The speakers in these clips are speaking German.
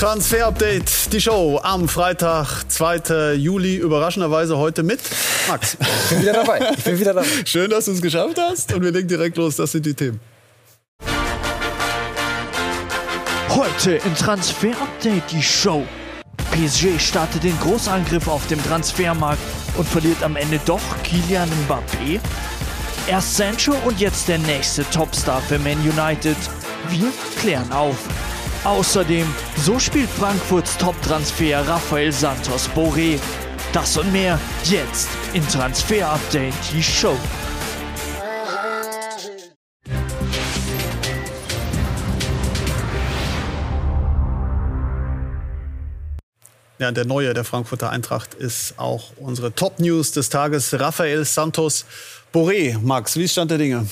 Transfer-Update, die Show am Freitag, 2. Juli, überraschenderweise heute mit Max. Ich bin wieder dabei. Ich bin wieder dabei. Schön, dass du es geschafft hast und wir legen direkt los, das sind die Themen. Heute im Transfer-Update die Show. PSG startet den Großangriff auf dem Transfermarkt und verliert am Ende doch Kylian Mbappé. Erst Sancho und jetzt der nächste Topstar für Man United. Wir klären auf. Außerdem, so spielt Frankfurts Top-Transfer Rafael Santos Boré. Das und mehr jetzt in Transfer Update, die Show. Ja, der neue der Frankfurter Eintracht ist auch unsere Top-News des Tages. Rafael Santos Boré. Max, wie ist Stand der Dinge?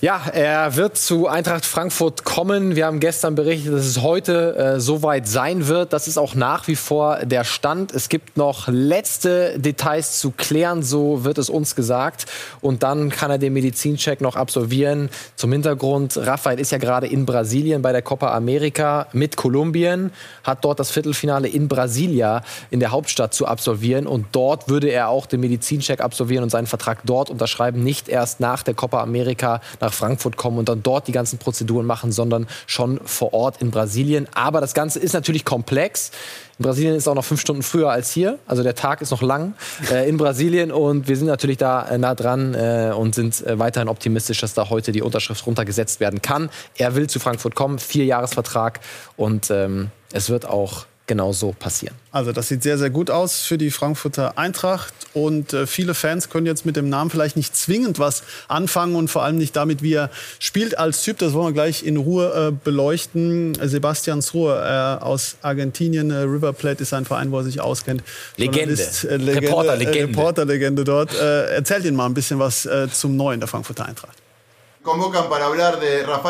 Ja, er wird zu Eintracht Frankfurt kommen. Wir haben gestern berichtet, dass es heute äh, soweit sein wird. Das ist auch nach wie vor der Stand. Es gibt noch letzte Details zu klären, so wird es uns gesagt. Und dann kann er den Medizincheck noch absolvieren. Zum Hintergrund, Rafael ist ja gerade in Brasilien bei der Copa America mit Kolumbien, hat dort das Viertelfinale in Brasilia in der Hauptstadt zu absolvieren. Und dort würde er auch den Medizincheck absolvieren und seinen Vertrag dort unterschreiben, nicht erst nach der Copa America nach Frankfurt kommen und dann dort die ganzen Prozeduren machen, sondern schon vor Ort in Brasilien. Aber das Ganze ist natürlich komplex. In Brasilien ist auch noch fünf Stunden früher als hier. Also der Tag ist noch lang äh, in Brasilien und wir sind natürlich da äh, nah dran äh, und sind äh, weiterhin optimistisch, dass da heute die Unterschrift runtergesetzt werden kann. Er will zu Frankfurt kommen, Vierjahresvertrag und ähm, es wird auch genau so passieren. Also das sieht sehr, sehr gut aus für die Frankfurter Eintracht. Und äh, viele Fans können jetzt mit dem Namen vielleicht nicht zwingend was anfangen und vor allem nicht damit, wie er spielt als Typ. Das wollen wir gleich in Ruhe äh, beleuchten. Sebastian Sruhe äh, aus Argentinien, äh, River Plate ist ein Verein, wo er sich auskennt. Legende. Legende Reporterlegende. Reporterlegende dort. Äh, erzählt Ihnen mal ein bisschen was äh, zum Neuen der Frankfurter Eintracht.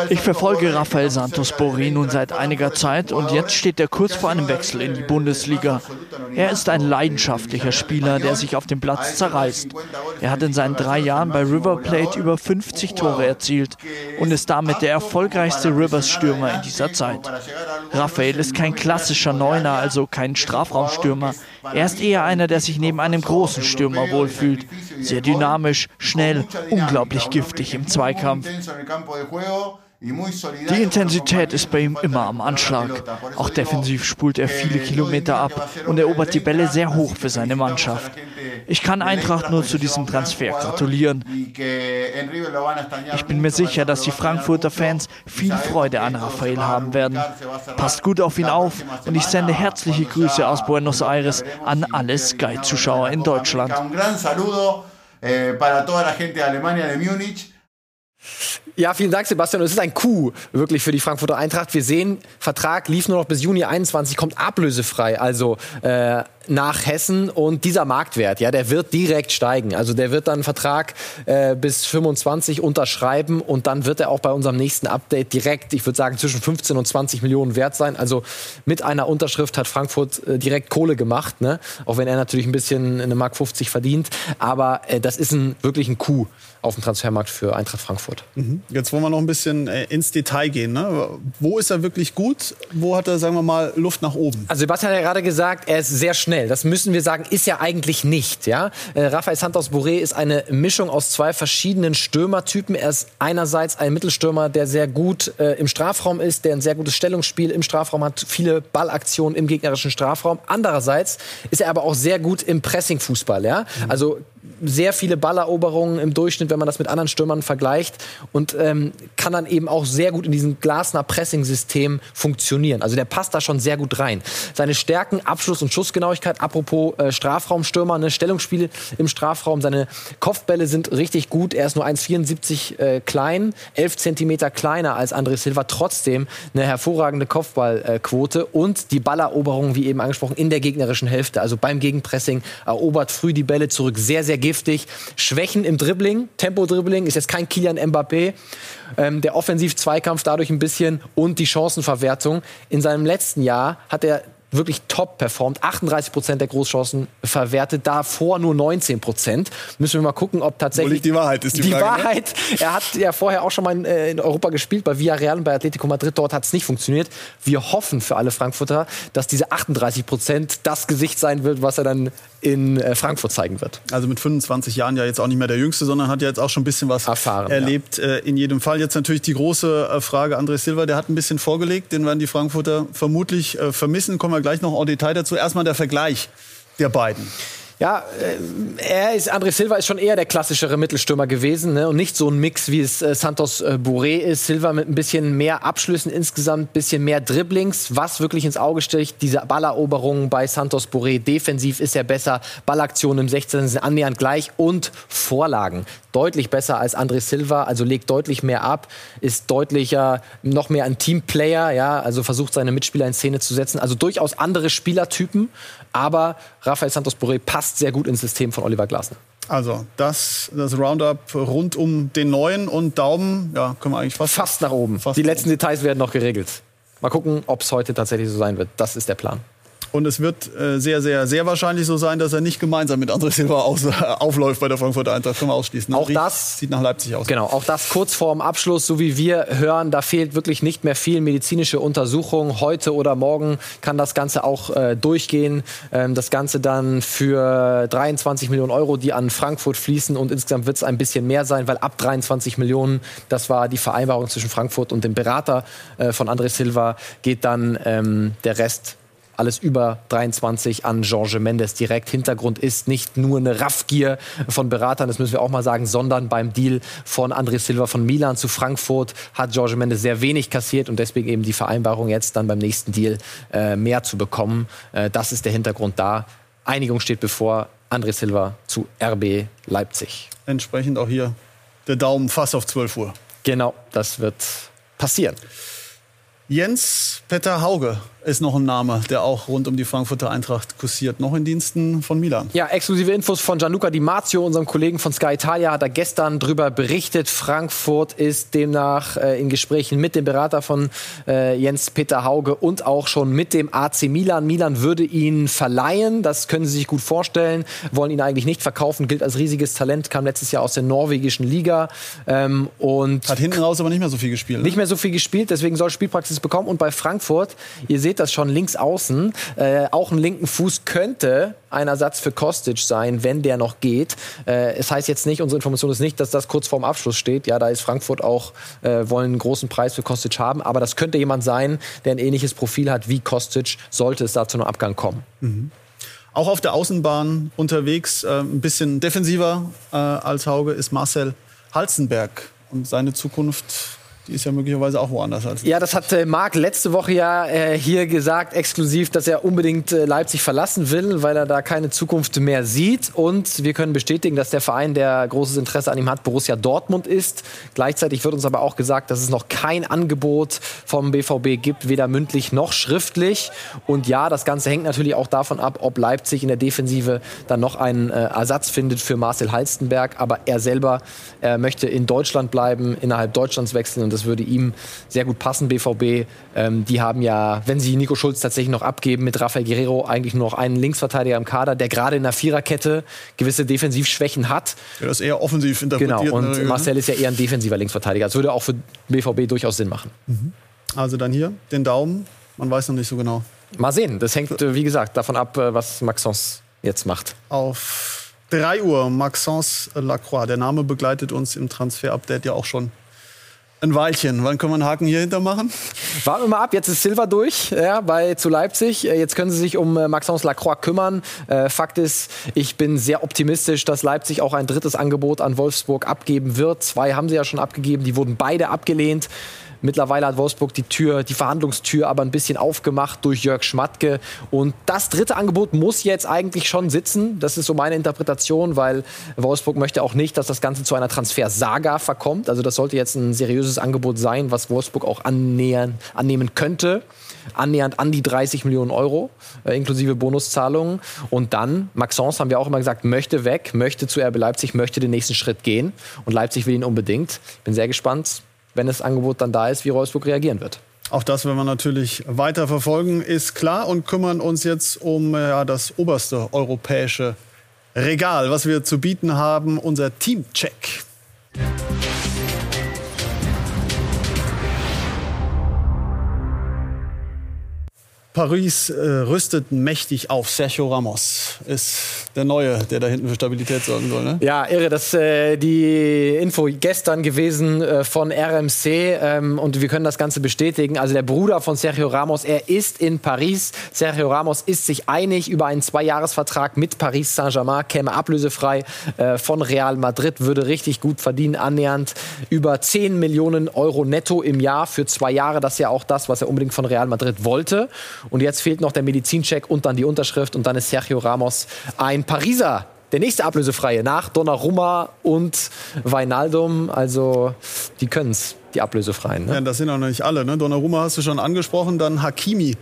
Ich verfolge Rafael Santos Boré nun seit einiger Zeit und jetzt steht er kurz vor einem Wechsel in die Bundesliga. Er ist ein leidenschaftlicher Spieler, der sich auf dem Platz zerreißt. Er hat in seinen drei Jahren bei River Plate über 50 Tore erzielt und ist damit der erfolgreichste Rivers-Stürmer in dieser Zeit. Rafael ist kein klassischer Neuner, also kein Strafraumstürmer. Er ist eher einer, der sich neben einem großen Stürmer wohlfühlt. Sehr dynamisch, schnell, unglaublich giftig im Zweikampf. Die Intensität ist bei ihm immer am Anschlag. Auch defensiv spult er viele Kilometer ab und erobert die Bälle sehr hoch für seine Mannschaft. Ich kann Eintracht nur zu diesem Transfer gratulieren. Ich bin mir sicher, dass die Frankfurter Fans viel Freude an Raphael haben werden. Passt gut auf ihn auf und ich sende herzliche Grüße aus Buenos Aires an alle Sky-Zuschauer in Deutschland. Ja, vielen Dank, Sebastian. Es ist ein Coup wirklich für die Frankfurter Eintracht. Wir sehen, Vertrag lief nur noch bis Juni 21, kommt ablösefrei, also äh, nach Hessen. Und dieser Marktwert, ja, der wird direkt steigen. Also der wird dann Vertrag äh, bis 25 unterschreiben und dann wird er auch bei unserem nächsten Update direkt, ich würde sagen, zwischen 15 und 20 Millionen wert sein. Also mit einer Unterschrift hat Frankfurt äh, direkt Kohle gemacht, ne? Auch wenn er natürlich ein bisschen eine Mark 50 verdient. Aber äh, das ist ein, wirklich ein Coup auf dem Transfermarkt für Eintracht Frankfurt. Mhm. Jetzt wollen wir noch ein bisschen äh, ins Detail gehen. Ne? Wo ist er wirklich gut? Wo hat er, sagen wir mal, Luft nach oben? Also Sebastian hat ja gerade gesagt, er ist sehr schnell. Das müssen wir sagen, ist ja eigentlich nicht. Ja? Äh, Rafael Santos Boré ist eine Mischung aus zwei verschiedenen Stürmertypen. Er ist einerseits ein Mittelstürmer, der sehr gut äh, im Strafraum ist, der ein sehr gutes Stellungsspiel im Strafraum hat, viele Ballaktionen im gegnerischen Strafraum. Andererseits ist er aber auch sehr gut im Pressingfußball. Ja? Mhm. Also sehr viele Balleroberungen im Durchschnitt, wenn man das mit anderen Stürmern vergleicht und ähm, kann dann eben auch sehr gut in diesem Glasner Pressing-System funktionieren. Also der passt da schon sehr gut rein. Seine Stärken, Abschluss und Schussgenauigkeit, apropos äh, Strafraumstürmer, eine Stellungsspiel im Strafraum, seine Kopfbälle sind richtig gut. Er ist nur 1,74 äh, klein, 11 Zentimeter kleiner als André Silva, trotzdem eine hervorragende Kopfballquote und die Balleroberung, wie eben angesprochen, in der gegnerischen Hälfte. Also beim Gegenpressing erobert früh die Bälle zurück, sehr, sehr giftig. Schwächen im Dribbling, Tempo-Dribbling, ist jetzt kein Kilian Mbappé. Ähm, der Offensiv-Zweikampf dadurch ein bisschen und die Chancenverwertung. In seinem letzten Jahr hat er wirklich top performt. 38 Prozent der Großchancen verwertet, davor nur 19 Prozent. Müssen wir mal gucken, ob tatsächlich. Die Wahrheit ist die, die Frage, ne? Wahrheit. Ne? Er hat ja vorher auch schon mal in, äh, in Europa gespielt, bei Villarreal und bei Atletico Madrid. Dort hat es nicht funktioniert. Wir hoffen für alle Frankfurter, dass diese 38 Prozent das Gesicht sein wird, was er dann in äh, Frankfurt zeigen wird. Also mit 25 Jahren ja jetzt auch nicht mehr der Jüngste, sondern hat ja jetzt auch schon ein bisschen was Erfahren, erlebt. Ja. Äh, in jedem Fall jetzt natürlich die große Frage, André Silva, der hat ein bisschen vorgelegt, den werden die Frankfurter vermutlich vermissen. Kommen wir gleich noch en Detail dazu. Erstmal der Vergleich der beiden. Ja, äh, er ist, André Silva ist schon eher der klassischere Mittelstürmer gewesen ne? und nicht so ein Mix, wie es äh, Santos äh, Bourré ist. Silva mit ein bisschen mehr Abschlüssen insgesamt, bisschen mehr Dribblings, was wirklich ins Auge sticht. Diese Balleroberungen bei Santos Bourré. Defensiv ist er besser, Ballaktionen im 16. sind annähernd gleich und Vorlagen deutlich besser als André Silva, also legt deutlich mehr ab, ist deutlicher, noch mehr ein Teamplayer, ja, also versucht seine Mitspieler in Szene zu setzen. Also durchaus andere Spielertypen, aber Rafael Santos Boré passt sehr gut ins System von Oliver Glasner. Also das, das Roundup rund um den neuen und Daumen, ja, können wir eigentlich fast fast nach oben. Fast Die letzten oben. Details werden noch geregelt. Mal gucken, ob es heute tatsächlich so sein wird. Das ist der Plan. Und es wird äh, sehr, sehr, sehr wahrscheinlich so sein, dass er nicht gemeinsam mit André Silva aus, äh, aufläuft bei der Frankfurter Eintracht. Können wir ausschließen. Auch Riecht, das sieht nach Leipzig aus. Genau, auch das kurz vorm Abschluss, so wie wir hören, da fehlt wirklich nicht mehr viel medizinische Untersuchung. Heute oder morgen kann das Ganze auch äh, durchgehen. Ähm, das Ganze dann für 23 Millionen Euro, die an Frankfurt fließen. Und insgesamt wird es ein bisschen mehr sein, weil ab 23 Millionen, das war die Vereinbarung zwischen Frankfurt und dem Berater äh, von André Silva, geht dann ähm, der Rest alles über 23 an Georges Mendes direkt. Hintergrund ist nicht nur eine Raffgier von Beratern, das müssen wir auch mal sagen, sondern beim Deal von André Silva von Milan zu Frankfurt hat Georges Mendes sehr wenig kassiert und deswegen eben die Vereinbarung jetzt dann beim nächsten Deal äh, mehr zu bekommen. Äh, das ist der Hintergrund da. Einigung steht bevor. André Silva zu RB Leipzig. Entsprechend auch hier der Daumen fast auf 12 Uhr. Genau, das wird passieren. Jens Petter Hauge ist noch ein Name, der auch rund um die Frankfurter Eintracht kursiert, noch in Diensten von Milan. Ja, exklusive Infos von Gianluca Di Marzio, unserem Kollegen von Sky Italia, hat er gestern darüber berichtet. Frankfurt ist demnach äh, in Gesprächen mit dem Berater von äh, Jens Peter Hauge und auch schon mit dem AC Milan. Milan würde ihn verleihen, das können Sie sich gut vorstellen, wollen ihn eigentlich nicht verkaufen, gilt als riesiges Talent, kam letztes Jahr aus der norwegischen Liga ähm, und hat hinten raus aber nicht mehr so viel gespielt. Ne? Nicht mehr so viel gespielt, deswegen soll Spielpraxis bekommen und bei Frankfurt, ihr seht seht das schon links außen. Äh, auch ein linken Fuß könnte ein Ersatz für Kostic sein, wenn der noch geht. Äh, es heißt jetzt nicht, unsere Information ist nicht, dass das kurz vorm Abschluss steht. Ja, da ist Frankfurt auch, äh, wollen einen großen Preis für Kostic haben. Aber das könnte jemand sein, der ein ähnliches Profil hat wie Kostic, sollte es da zu einem Abgang kommen. Mhm. Auch auf der Außenbahn unterwegs, äh, ein bisschen defensiver äh, als Hauge, ist Marcel Halzenberg. Und seine Zukunft die ist ja möglicherweise auch woanders als. Ja, das hat äh, Marc letzte Woche ja äh, hier gesagt, exklusiv, dass er unbedingt äh, Leipzig verlassen will, weil er da keine Zukunft mehr sieht. Und wir können bestätigen, dass der Verein, der großes Interesse an ihm hat, Borussia Dortmund ist. Gleichzeitig wird uns aber auch gesagt, dass es noch kein Angebot vom BVB gibt, weder mündlich noch schriftlich. Und ja, das Ganze hängt natürlich auch davon ab, ob Leipzig in der Defensive dann noch einen äh, Ersatz findet für Marcel Halstenberg. Aber er selber er möchte in Deutschland bleiben, innerhalb Deutschlands wechseln. Und das würde ihm sehr gut passen, BVB. Ähm, die haben ja, wenn sie Nico Schulz tatsächlich noch abgeben, mit Rafael Guerrero eigentlich nur noch einen Linksverteidiger im Kader, der gerade in der Viererkette gewisse Defensivschwächen hat. Ja, das ist eher offensiv interpretiert. Genau, und Marcel ist ja eher ein defensiver Linksverteidiger. Das würde auch für BVB durchaus Sinn machen. Mhm. Also dann hier den Daumen. Man weiß noch nicht so genau. Mal sehen. Das hängt, äh, wie gesagt, davon ab, äh, was Maxence jetzt macht. Auf 3 Uhr Maxence Lacroix. Der Name begleitet uns im Transfer-Update ja auch schon ein Weilchen. Wann können wir einen Haken hier hinter machen? Warten wir mal ab. Jetzt ist Silva durch ja, bei, zu Leipzig. Äh, jetzt können sie sich um äh, Maxence Lacroix kümmern. Äh, Fakt ist, ich bin sehr optimistisch, dass Leipzig auch ein drittes Angebot an Wolfsburg abgeben wird. Zwei haben sie ja schon abgegeben. Die wurden beide abgelehnt. Mittlerweile hat Wolfsburg die Tür, die Verhandlungstür aber ein bisschen aufgemacht durch Jörg Schmatke. Und das dritte Angebot muss jetzt eigentlich schon sitzen. Das ist so meine Interpretation, weil Wolfsburg möchte auch nicht, dass das Ganze zu einer Transfersaga verkommt. Also das sollte jetzt ein seriöses Angebot sein, was Wolfsburg auch annähern, annehmen könnte annähernd an die 30 Millionen Euro, äh, inklusive Bonuszahlungen. Und dann, Maxence haben wir auch immer gesagt, möchte weg, möchte zu RB Leipzig, möchte den nächsten Schritt gehen. Und Leipzig will ihn unbedingt. Bin sehr gespannt wenn das Angebot dann da ist, wie Wolfsburg reagieren wird. Auch das werden wir natürlich weiter verfolgen, ist klar, und kümmern uns jetzt um ja, das oberste europäische Regal, was wir zu bieten haben, unser Teamcheck. Paris äh, rüstet mächtig auf. Sergio Ramos ist der Neue, der da hinten für Stabilität sorgen soll. Ne? Ja, irre. Das ist äh, die Info gestern gewesen äh, von RMC ähm, und wir können das Ganze bestätigen. Also der Bruder von Sergio Ramos, er ist in Paris. Sergio Ramos ist sich einig über einen Zweijahresvertrag mit Paris Saint-Germain, käme ablösefrei äh, von Real Madrid, würde richtig gut verdienen, annähernd über 10 Millionen Euro netto im Jahr für zwei Jahre. Das ist ja auch das, was er unbedingt von Real Madrid wollte. Und jetzt fehlt noch der Medizincheck und dann die Unterschrift und dann ist Sergio Ramos ein Pariser. Der nächste Ablösefreie nach Donnarumma und Weinaldum. Also die können es, die Ablösefreien. Ne? Ja, das sind auch noch nicht alle. Ne? Donnarumma hast du schon angesprochen, dann Hakimi.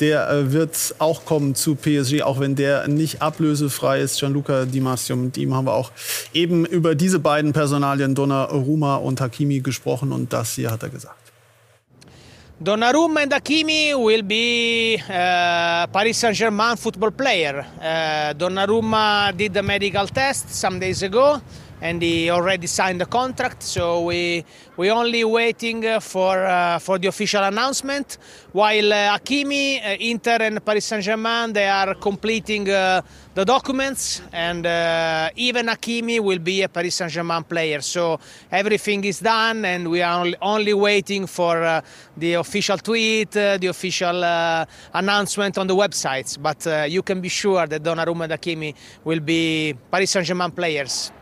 Der äh, wird auch kommen zu PSG, auch wenn der nicht ablösefrei ist. Gianluca Di Marzio, mit ihm haben wir auch eben über diese beiden Personalien, Donnarumma und Hakimi, gesprochen. Und das hier hat er gesagt. Donnarumma and Hakimi will be uh, Paris Saint-Germain football player. Uh, Donnarumma did the medical test some days ago and he already signed the contract. So we we only waiting uh, for uh, for the official announcement. While uh, uh, Inter, and Paris Saint Germain they are completing uh, the documents, and uh, even Hakimi will be a Paris Saint Germain player. So everything is done, and we are only, waiting for the official tweet, the official announcement on the websites. But you can be sure that Donnarumma and will be Paris Saint Germain players.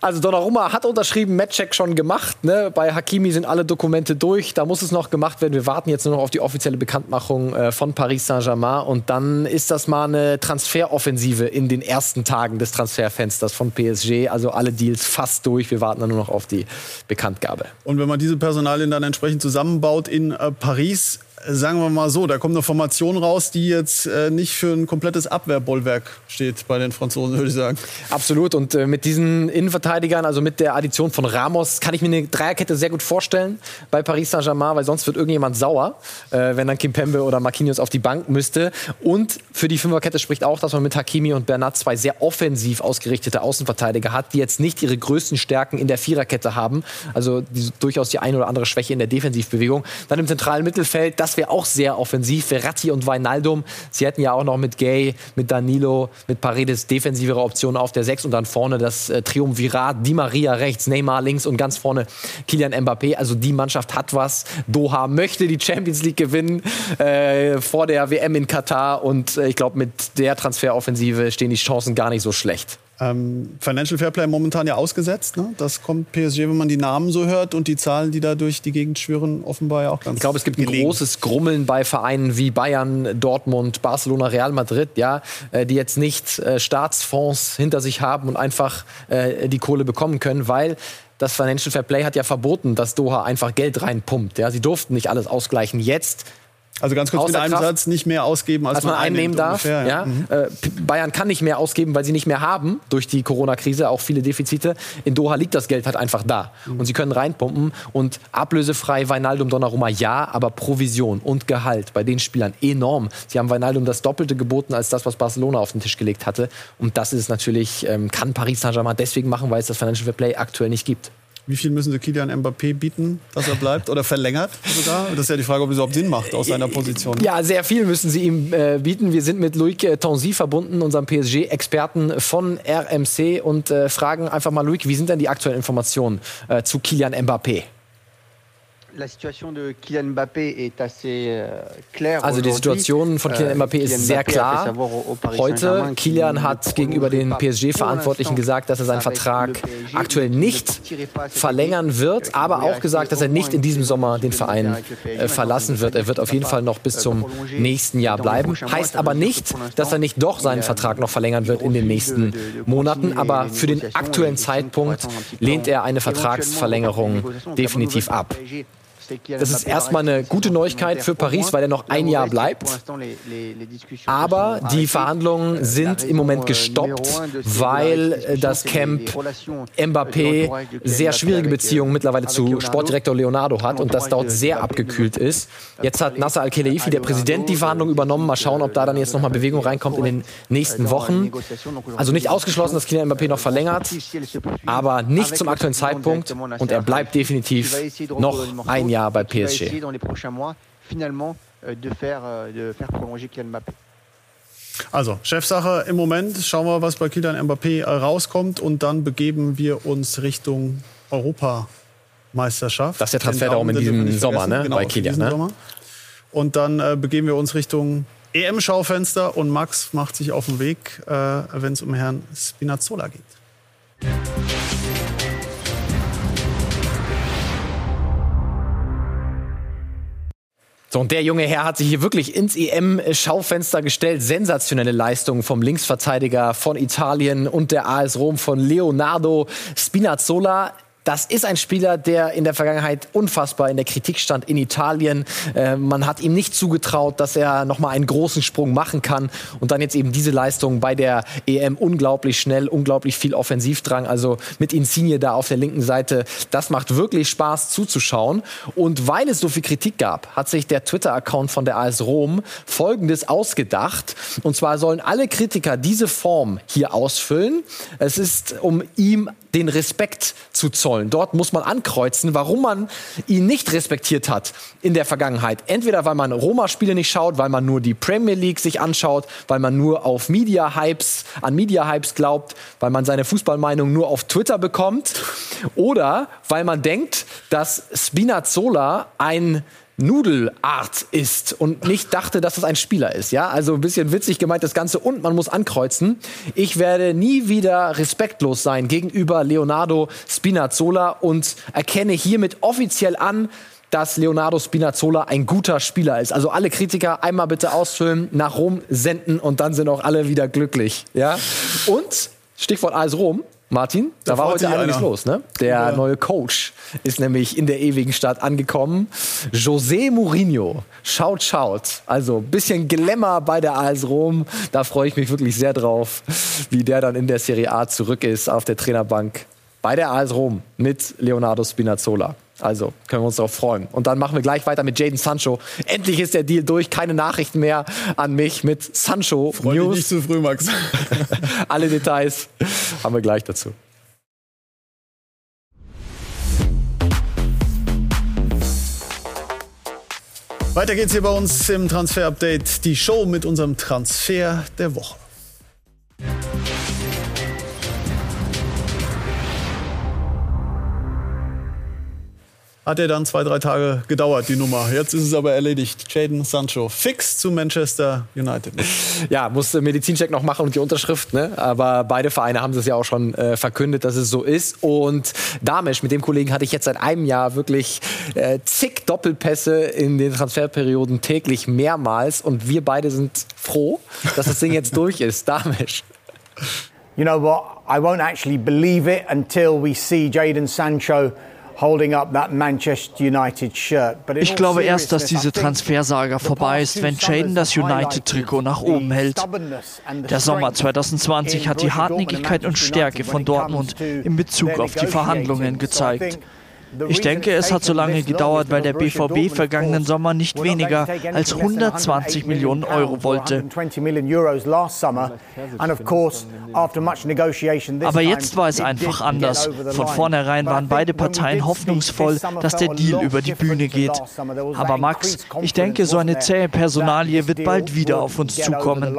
Also Donnarumma hat unterschrieben, Matchcheck schon gemacht. Ne? Bei Hakimi sind alle Dokumente durch. Da muss es noch gemacht werden. Wir warten jetzt nur noch auf die offizielle Bekanntmachung äh, von Paris Saint-Germain. Und dann ist das mal eine Transferoffensive in den ersten Tagen des Transferfensters von PSG. Also alle Deals fast durch. Wir warten dann nur noch auf die Bekanntgabe. Und wenn man diese Personalien dann entsprechend zusammenbaut in äh, Paris, sagen wir mal so, da kommt eine Formation raus, die jetzt äh, nicht für ein komplettes Abwehrbollwerk steht bei den Franzosen, würde ich sagen. Absolut. Und äh, mit diesen Innenverteidigern, also mit der Addition von Ramos, kann ich mir eine Dreierkette sehr gut vorstellen bei Paris Saint-Germain, weil sonst wird irgendjemand sauer, äh, wenn dann Kimpembe oder Marquinhos auf die Bank müsste. Und für die Fünferkette spricht auch, dass man mit Hakimi und Bernat zwei sehr offensiv ausgerichtete Außenverteidiger hat, die jetzt nicht ihre größten Stärken in der Viererkette haben. Also die, durchaus die eine oder andere Schwäche in der Defensivbewegung. Dann im zentralen Mittelfeld, das wäre auch sehr offensiv. Verratti und Weinaldum. Sie hätten ja auch noch mit Gay, mit Danilo, mit Paredes defensivere Optionen auf der 6 und dann vorne das äh, Triumvirat. Di Maria rechts, Neymar links und ganz vorne Kilian Mbappé. Also die Mannschaft hat was. Doha möchte die Champions League gewinnen äh, vor der WM in Katar und äh, ich glaube, mit der Transferoffensive stehen die Chancen gar nicht so schlecht. Ähm, Financial Fairplay momentan ja ausgesetzt. Ne? Das kommt PSG, wenn man die Namen so hört und die Zahlen, die da durch die Gegend schwirren, offenbar ja auch ganz Ich glaube, es gibt ein gelegen. großes Grummeln bei Vereinen wie Bayern, Dortmund, Barcelona, Real Madrid, ja, äh, die jetzt nicht äh, Staatsfonds hinter sich haben und einfach äh, die Kohle bekommen können, weil das Financial Fair Play hat ja verboten, dass Doha einfach Geld reinpumpt. Ja, sie durften nicht alles ausgleichen. Jetzt Also ganz kurz mit einem Kraft- Satz, nicht mehr ausgeben, als, als man einnehmen einnimmt, darf. ungefähr, Ja. Mhm. Äh, Bayern kann nicht mehr ausgeben, weil sie nicht mehr haben durch die Corona-Krise, auch viele Defizite. In Doha liegt das Geld halt einfach da und sie können reinpumpen und ablösefrei Weinaldum Donnarumma ja, aber Provision und Gehalt bei den Spielern enorm. Sie haben Weinaldum das Doppelte geboten als das, was Barcelona auf den Tisch gelegt hatte und das ist natürlich ähm, kann Paris Saint-Germain deswegen machen, weil es das Financial Fair Play aktuell nicht gibt. Wie viel müssen sie Kilian Mbappé bieten, dass er bleibt oder verlängert sogar? Das ist ja die Frage, ob es überhaupt Sinn macht aus seiner Position. Ja, sehr viel müssen sie ihm äh, bieten. Wir sind mit Loic Tanzy verbunden, unserem PSG-Experten von RMC und äh, fragen einfach mal Loic, wie sind denn die aktuellen Informationen äh, zu Kilian Mbappé? Also die. Situation von Kylian Euh, Mbappé ist Kylian sehr Mbappé a fait klar. Heute, Kilian ne hat gegenüber den PSG-Verantwortlichen gesagt, dass er seinen Vertrag PSG, aktuell ne nicht verlängern année. wird, aber auch gesagt, dass er nicht in diesem Sommer den Verein äh, verlassen wird. Er wird auf jeden Fall noch bis zum nächsten Jahr bleiben. Heißt aber nicht, dass er nicht doch seinen Vertrag noch verlängern wird in den nächsten Monaten. Aber für den aktuellen Zeitpunkt lehnt er eine Vertragsverlängerung definitiv ab. Das ist erstmal eine gute Neuigkeit für Paris, weil er noch ein Jahr bleibt. Aber die Verhandlungen sind im Moment gestoppt, weil äh, das Camp Mbappé sehr schwierige Beziehungen mittlerweile zu Sportdirektor Leonardo hat und das dort sehr abgekühlt ist. Jetzt hat Nasser Al-Khelaifi, der Präsident, die Verhandlungen übernommen. Mal schauen, ob da dann jetzt nochmal Bewegung reinkommt in den nächsten Wochen. Also nicht ausgeschlossen, dass Kylian Mbappé noch verlängert, aber nicht zum aktuellen Zeitpunkt und er bleibt definitiv noch ein Jahr bei PSG. Also, Chefsache im Moment. Schauen wir, was bei Kylian Mbappé äh, rauskommt. Und dann begeben wir uns Richtung Europameisterschaft. Das ist der Transfer darum in diesem Sommer, ne? Genau, bei Kylian, ne? Sommer. Und dann äh, begeben wir uns Richtung EM-Schaufenster. Und Max macht sich auf den Weg, äh, wenn es um Herrn Spinazzola geht. So, und der junge Herr hat sich hier wirklich ins EM-Schaufenster gestellt. Sensationelle Leistungen vom Linksverteidiger von Italien und der AS Rom von Leonardo Spinazzola. Das ist ein Spieler, der in der Vergangenheit unfassbar in der Kritik stand in Italien. Äh, man hat ihm nicht zugetraut, dass er noch mal einen großen Sprung machen kann und dann jetzt eben diese Leistung bei der EM unglaublich schnell, unglaublich viel Offensivdrang. Also mit Insigne da auf der linken Seite, das macht wirklich Spaß zuzuschauen. Und weil es so viel Kritik gab, hat sich der Twitter-Account von der AS Rom Folgendes ausgedacht. Und zwar sollen alle Kritiker diese Form hier ausfüllen. Es ist, um ihm den Respekt zu zollen. Dort muss man ankreuzen, warum man ihn nicht respektiert hat in der Vergangenheit. Entweder weil man Roma-Spiele nicht schaut, weil man nur die Premier League sich anschaut, weil man nur auf Media-Hypes, an Media-Hypes glaubt, weil man seine Fußballmeinung nur auf Twitter bekommt oder weil man denkt, dass Spinazzola ein Nudelart ist und nicht dachte, dass das ein Spieler ist. Ja, also ein bisschen witzig gemeint das Ganze und man muss ankreuzen. Ich werde nie wieder respektlos sein gegenüber Leonardo Spinazzola und erkenne hiermit offiziell an, dass Leonardo Spinazzola ein guter Spieler ist. Also alle Kritiker einmal bitte ausfüllen, nach Rom senden und dann sind auch alle wieder glücklich. Ja? Und Stichwort AS Rom. Martin, da, Da war heute einiges einer. los, ne? Der Ja. neue Coach ist nämlich in der ewigen Stadt angekommen. José Mourinho. Schaut, schaut. Also bisschen Glamour bei der AS Rom. Da freue ich mich wirklich sehr drauf, wie der dann in der Serie A zurück ist auf der Trainerbank bei der AS Rom mit Leonardo Spinazzola. Also können wir uns darauf freuen. Und dann machen wir gleich weiter mit Jaden Sancho. Endlich ist der Deal durch. Keine Nachrichten mehr an mich mit Sancho Freu News. nicht zu früh, Max. Alle Details haben wir gleich dazu. Weiter geht's hier bei uns im Transfer-Update. Die Show mit unserem Transfer der Woche. Hat er dann zwei, drei Tage gedauert, die Nummer. Jetzt ist es aber erledigt. Jaden Sancho fix zu Manchester United. Ja, musste Medizincheck noch machen und die Unterschrift, ne? Aber beide Vereine haben es ja auch schon äh, verkündet, dass es so ist. Und Damesch, mit dem Kollegen hatte ich jetzt seit einem Jahr wirklich äh, zig Doppelpässe in den Transferperioden täglich mehrmals. Und wir beide sind froh, dass das Ding jetzt durch ist. Damesch. You know what? I won't actually believe it until we see Jadon Sancho Ich glaube erst, dass diese Transfersaga vorbei ist, wenn Jaden das United-Trikot nach oben hält. Der Sommer strength 2020 in hat die Hartnäckigkeit und Stärke von Dortmund in Bezug auf die Verhandlungen gezeigt. Ich denke, es hat so lange gedauert, weil der BVB vergangenen Sommer nicht weniger als anything less than 120 108 Millionen million Euro wollte. 120 million euros last summer. And of course, after much negotiation this Aber jetzt war es einfach anders. Von vornherein waren beide Parteien hoffnungsvoll, dass der Deal über die Bühne geht. Aber Max, ich denke, so eine zähe Personalie wird bald wieder auf uns zukommen.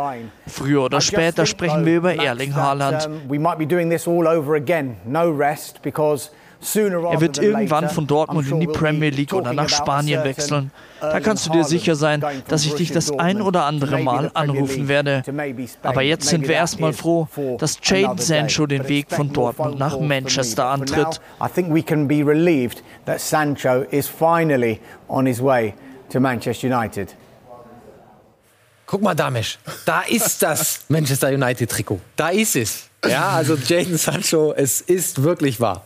Früher oder später sprechen wir über Erling Haaland. Er wird irgendwann von Dortmund in die Premier League oder nach Spanien wechseln. Da kannst du dir sicher sein, dass ich dich das ein oder andere Mal anrufen werde. Aber jetzt sind wir erstmal froh, dass Jadon Sancho den Weg von Dortmund nach. Manchester antritt. I think we can be relieved that Sancho is finally on his way to Manchester United. Guck mal, Damesch, da ist das Manchester United-Trikot. Da ist es. Ja, also Jaden Sancho, es ist wirklich wahr.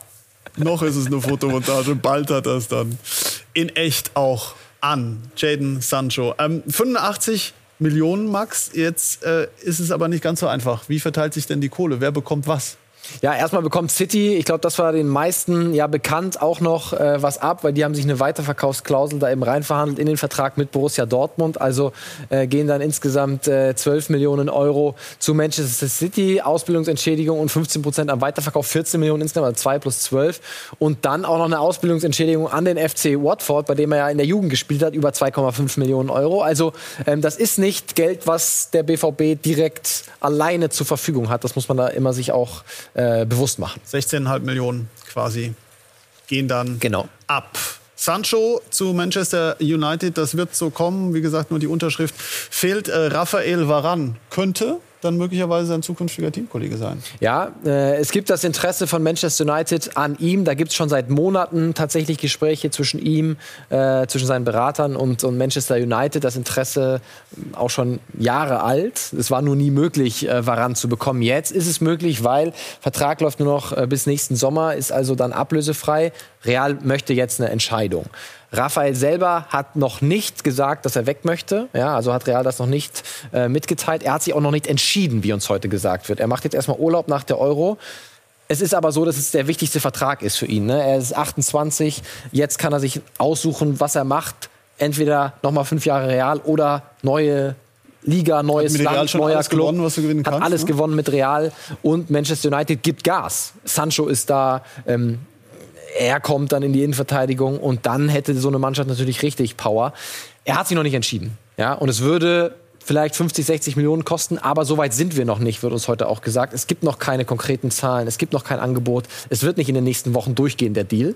Noch ist es eine Fotomontage, bald hat er es dann. in echt auch an, Jaden Sancho. Ähm, 85 Millionen, Max. Jetzt äh, ist es aber nicht ganz so einfach. Wie verteilt sich denn die Kohle? Wer bekommt was? Ja, erstmal bekommt City, ich glaube, das war den meisten ja bekannt, auch noch äh, was ab, weil die haben sich eine Weiterverkaufsklausel da eben reinverhandelt in den Vertrag mit Borussia Dortmund. Also äh, gehen dann insgesamt äh, 12 Millionen Euro zu Manchester City, Ausbildungsentschädigung und 15 Prozent am Weiterverkauf, 14 Millionen insgesamt, also 2 plus 12. Und dann auch noch eine Ausbildungsentschädigung an den FC Watford, bei dem er ja in der Jugend gespielt hat, über 2,5 Millionen Euro. Also ähm, das ist nicht Geld, was der BVB direkt alleine zur Verfügung hat. Das muss man da immer sich auch äh, bewusst machen. 16,5 Millionen quasi gehen dann Genau. ab. Sancho zu Manchester United, das wird so kommen. Wie gesagt, nur die Unterschrift fehlt. Äh, Raphael Varan könnte dann möglicherweise sein zukünftiger Teamkollege sein. Ja, äh, es gibt das Interesse von Manchester United an ihm. Da gibt es schon seit Monaten tatsächlich Gespräche zwischen ihm, äh, zwischen seinen Beratern und, und Manchester United. Das Interesse äh, auch schon Jahre alt. Es war nur nie möglich, äh, Varan zu bekommen. Jetzt ist es möglich, weil Vertrag läuft nur noch äh, bis nächsten Sommer, ist also dann ablösefrei. Real möchte jetzt eine Entscheidung. Raphael selber hat noch nicht gesagt, dass er weg möchte. Ja, also hat Real das noch nicht äh, mitgeteilt. Er hat sich auch noch nicht entschieden, wie uns heute gesagt wird. Er macht jetzt erstmal Urlaub nach der Euro. Es ist aber so, dass es der wichtigste Vertrag ist für ihn. Ne? Er ist 28. Jetzt kann er sich aussuchen, was er macht. Entweder nochmal fünf Jahre Real oder neue Liga, neues Land, schon neuer alles Club. gewonnen, was du gewinnen hat kannst, alles ne? gewonnen mit Real. Und Manchester United gibt Gas. Sancho ist da. Ähm, er kommt dann in die Innenverteidigung und dann hätte so eine Mannschaft natürlich richtig Power. Er hat sich noch nicht entschieden. Ja, und es würde vielleicht 50, 60 Millionen kosten, aber so weit sind wir noch nicht, wird uns heute auch gesagt. Es gibt noch keine konkreten Zahlen, es gibt noch kein Angebot. Es wird nicht in den nächsten Wochen durchgehen, der Deal,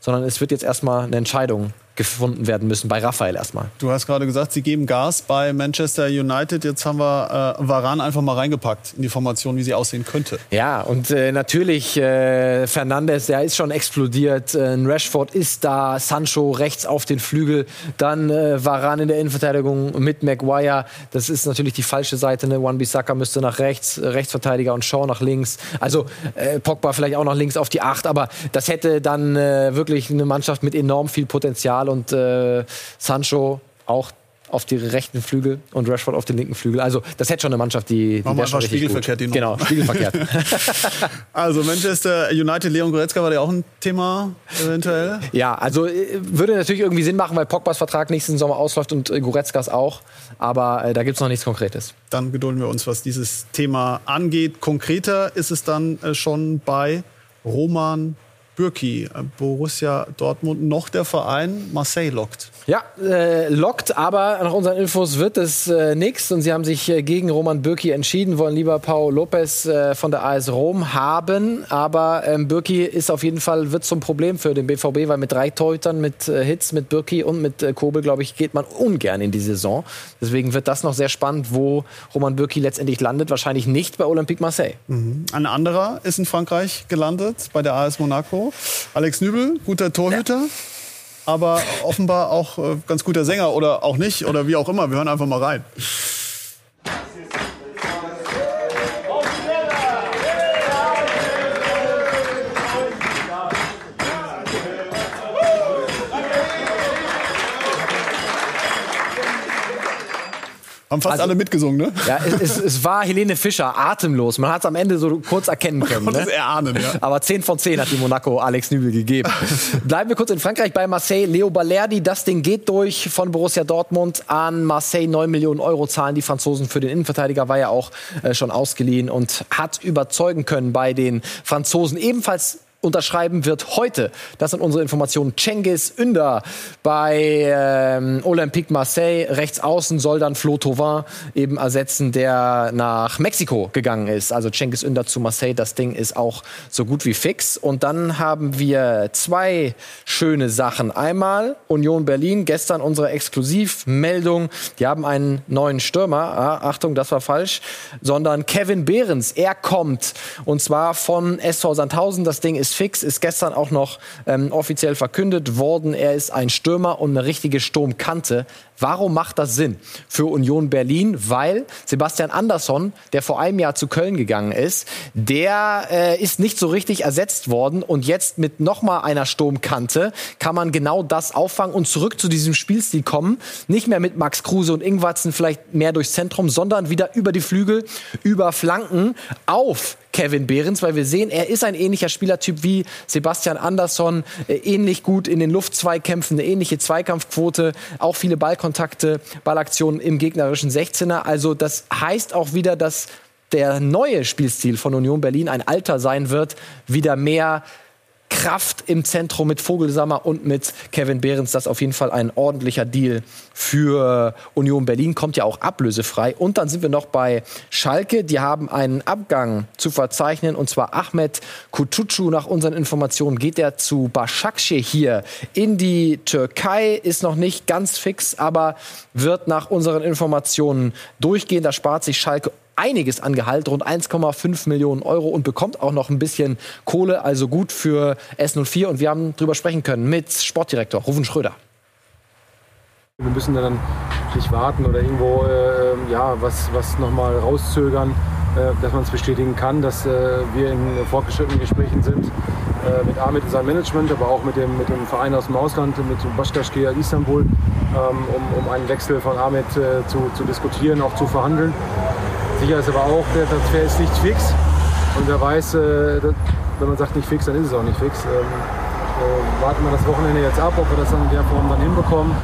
sondern es wird jetzt erstmal eine Entscheidung gefunden werden müssen, bei Raphael erstmal. Du hast gerade gesagt, sie geben Gas bei Manchester United. Jetzt haben wir äh, Varan einfach mal reingepackt in die Formation, wie sie aussehen könnte. Ja, und äh, natürlich äh, Fernandes, der ist schon explodiert. Äh, Rashford ist da, Sancho rechts auf den Flügel, dann äh, Varane in der Innenverteidigung mit Maguire. Das ist natürlich die falsche Seite. Ne? Wan Bissaka müsste nach rechts, äh, Rechtsverteidiger und Shaw nach links. Also äh, Pogba vielleicht auch nach links auf die Acht, aber das hätte dann äh, wirklich eine Mannschaft mit enorm viel Potenzial und äh, Sancho auch auf die rechten Flügel und Rashford auf den linken Flügel. Also das hätte schon eine Mannschaft, die, die Machen wir einfach richtig gut. spiegelverkehrt die Genau, spiegelverkehrt. Also Manchester United, Leon Goretzka war ja auch ein Thema eventuell. Ja, also äh, würde natürlich irgendwie Sinn machen, weil Pogbas Vertrag nächsten Sommer ausläuft und äh, Goretzkas auch. Aber äh, da gibt es noch nichts Konkretes. Dann gedulden wir uns, was dieses Thema angeht. Konkreter ist es dann äh, schon bei Roman Bürki, Borussia Dortmund, noch der Verein Marseille lockt. Ja, äh, lockt, aber nach unseren Infos wird es äh, nichts. Und sie haben sich äh, gegen Roman Bürki entschieden, wollen lieber Paul Lopez äh, von der AS Rom haben. Aber ähm, Bürki ist auf jeden Fall, wird zum Problem für den BVB, weil mit drei Torhütern, mit äh, Hitz, mit Bürki und mit äh, Kobel, glaube ich, geht man ungern in die Saison. Deswegen wird das noch sehr spannend, wo Roman Bürki letztendlich landet. Wahrscheinlich nicht bei Olympique Marseille. Ein anderer ist in Frankreich gelandet, bei der AS Monaco. Alex Nübel, guter Torhüter. Aber offenbar auch äh, ganz guter Sänger oder auch nicht oder wie auch immer. Wir hören einfach mal rein. Haben fast Also- alle mitgesungen, ne? Ja, es, es, es war Helene Fischer, atemlos. Man hat es am Ende so kurz erkennen können. konnte Ne? es erahnen, ja. Aber 10 von 10 hat die Monaco Alex Nübel gegeben. Bleiben wir kurz in Frankreich bei Marseille. Leo Balerdi, das Ding geht durch von Borussia Dortmund an Marseille. 9 Millionen Euro zahlen die Franzosen für den Innenverteidiger, war ja auch äh, schon ausgeliehen und hat überzeugen können bei den Franzosen. Ebenfalls unterschreiben wird heute. Das sind unsere Informationen. Cengiz Ünder bei ähm, Olympique Marseille. Rechts außen soll dann Flo Thauvin eben ersetzen, der nach Mexiko gegangen ist. Also Cengiz Ünder zu Marseille. Das Ding ist auch so gut wie fix. Und dann haben wir zwei schöne Sachen. Einmal Union Berlin. Gestern unsere Exklusivmeldung. Die haben einen neuen Stürmer. Ah, Achtung, das war falsch. Sondern Kevin Behrens. Er kommt. Und zwar von SV Sandhausen. Das Ding ist ist fix, ist gestern auch noch ähm, offiziell verkündet worden. Er ist ein Stürmer und eine richtige Sturmkante. Warum macht das Sinn für Union Berlin? Weil Sebastian Andersson, der vor einem Jahr zu Köln gegangen ist, der äh, ist nicht so richtig ersetzt worden und jetzt mit noch mal einer Sturmkante kann man genau das auffangen und zurück zu diesem Spielstil kommen. Nicht mehr mit Max Kruse und Ingwatzen vielleicht mehr durchs Zentrum, sondern wieder über die Flügel, über Flanken auf Kevin Behrens, weil wir sehen, er ist ein ähnlicher Spielertyp wie Sebastian Andersson, äh, ähnlich gut in den Luftzweikämpfen, eine ähnliche Zweikampfquote, auch viele Ballkontakte, Ballaktionen im gegnerischen 16er. Also das heißt auch wieder, dass der neue Spielstil von Union Berlin ein Alter sein wird, wieder mehr Kraft im Zentrum mit Vogelsammer und mit Kevin Behrens. Das ist auf jeden Fall ein ordentlicher Deal für Union Berlin. Kommt ja auch ablösefrei. Und dann sind wir noch bei Schalke. Die haben einen Abgang zu verzeichnen. Und zwar Ahmed Kutucu. Nach unseren Informationen geht er zu Başakşehir hier in die Türkei. Ist noch nicht ganz fix, aber wird nach unseren Informationen durchgehen. Da spart sich Schalke einiges an Gehalt, rund 1,5 Millionen Euro und bekommt auch noch ein bisschen Kohle, also gut für S04. Und wir haben darüber sprechen können mit Sportdirektor Rufen Schröder. Wir müssen dann nicht warten oder irgendwo äh, ja, was, was nochmal rauszögern, äh, dass man es bestätigen kann, dass äh, wir in fortgeschrittenen Gesprächen sind äh, mit A, mit seinem Management, aber auch mit dem, mit dem Verein aus dem Ausland, mit Başakşehir Istanbul, ähm, um, um einen Wechsel von Ahmed äh, zu, zu diskutieren, auch zu verhandeln. Sicher ist aber auch, der Transfer ist nicht fix. Und wer weiß, äh, wenn man sagt nicht fix, dann ist es auch nicht fix. Ähm, äh, warten wir das Wochenende jetzt ab, ob wir das dann in der Form dann hinbekommen.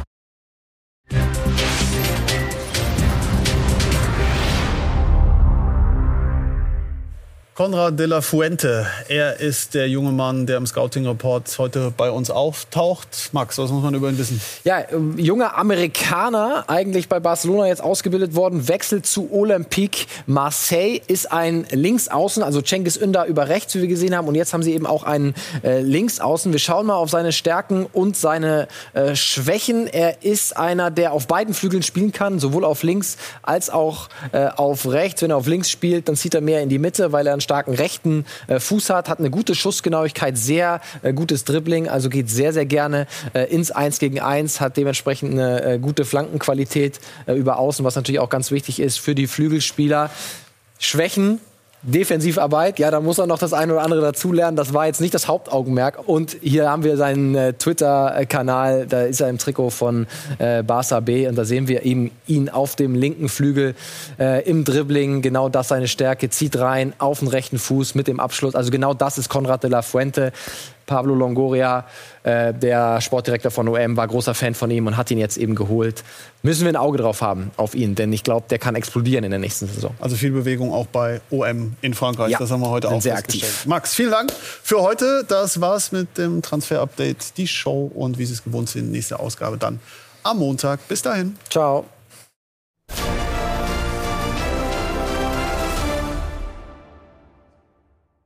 Konrad de la Fuente, er ist der junge Mann, der im Scouting-Report heute bei uns auftaucht. Max, was muss man über ihn wissen? Ja, ähm, junger Amerikaner, eigentlich bei Barcelona jetzt ausgebildet worden, wechselt zu Olympique Marseille, ist ein Linksaußen, also Cengiz Ünder über rechts, wie wir gesehen haben. Und jetzt haben sie eben auch einen äh, Linksaußen. Wir schauen mal auf seine Stärken und seine äh, Schwächen. Er ist einer, der auf beiden Flügeln spielen kann, sowohl auf links als auch äh, auf rechts. Wenn er auf links spielt, dann zieht er mehr in die Mitte, weil er einen starken rechten äh, Fuß hat, hat eine gute Schussgenauigkeit, sehr äh, gutes Dribbling, also geht sehr, sehr gerne äh, ins 1 gegen 1, hat dementsprechend eine äh, gute Flankenqualität äh, über Außen, was natürlich auch ganz wichtig ist für die Flügelspieler. Schwächen Defensivarbeit, ja, da muss er noch das eine oder andere dazulernen. Das war jetzt nicht das Hauptaugenmerk. Und hier haben wir seinen äh, Twitter-Kanal, da ist er im Trikot von äh, Barca B und da sehen wir eben ihn auf dem linken Flügel äh, im Dribbling. Genau das seine Stärke, zieht rein auf den rechten Fuß mit dem Abschluss. Also genau das ist Konrad de la Fuente. Pablo Longoria, äh, der Sportdirektor von OM, war großer Fan von ihm und hat ihn jetzt eben geholt. Müssen wir ein Auge drauf haben auf ihn, denn ich glaube, der kann explodieren in der nächsten Saison. Also viel Bewegung auch bei OM in Frankreich. Ja, das haben wir heute auch sehr aktiv. Max, vielen Dank für heute. Das war's mit dem Transfer-Update, die Show und wie Sie es gewohnt sind, nächste Ausgabe dann am Montag. Bis dahin. Ciao.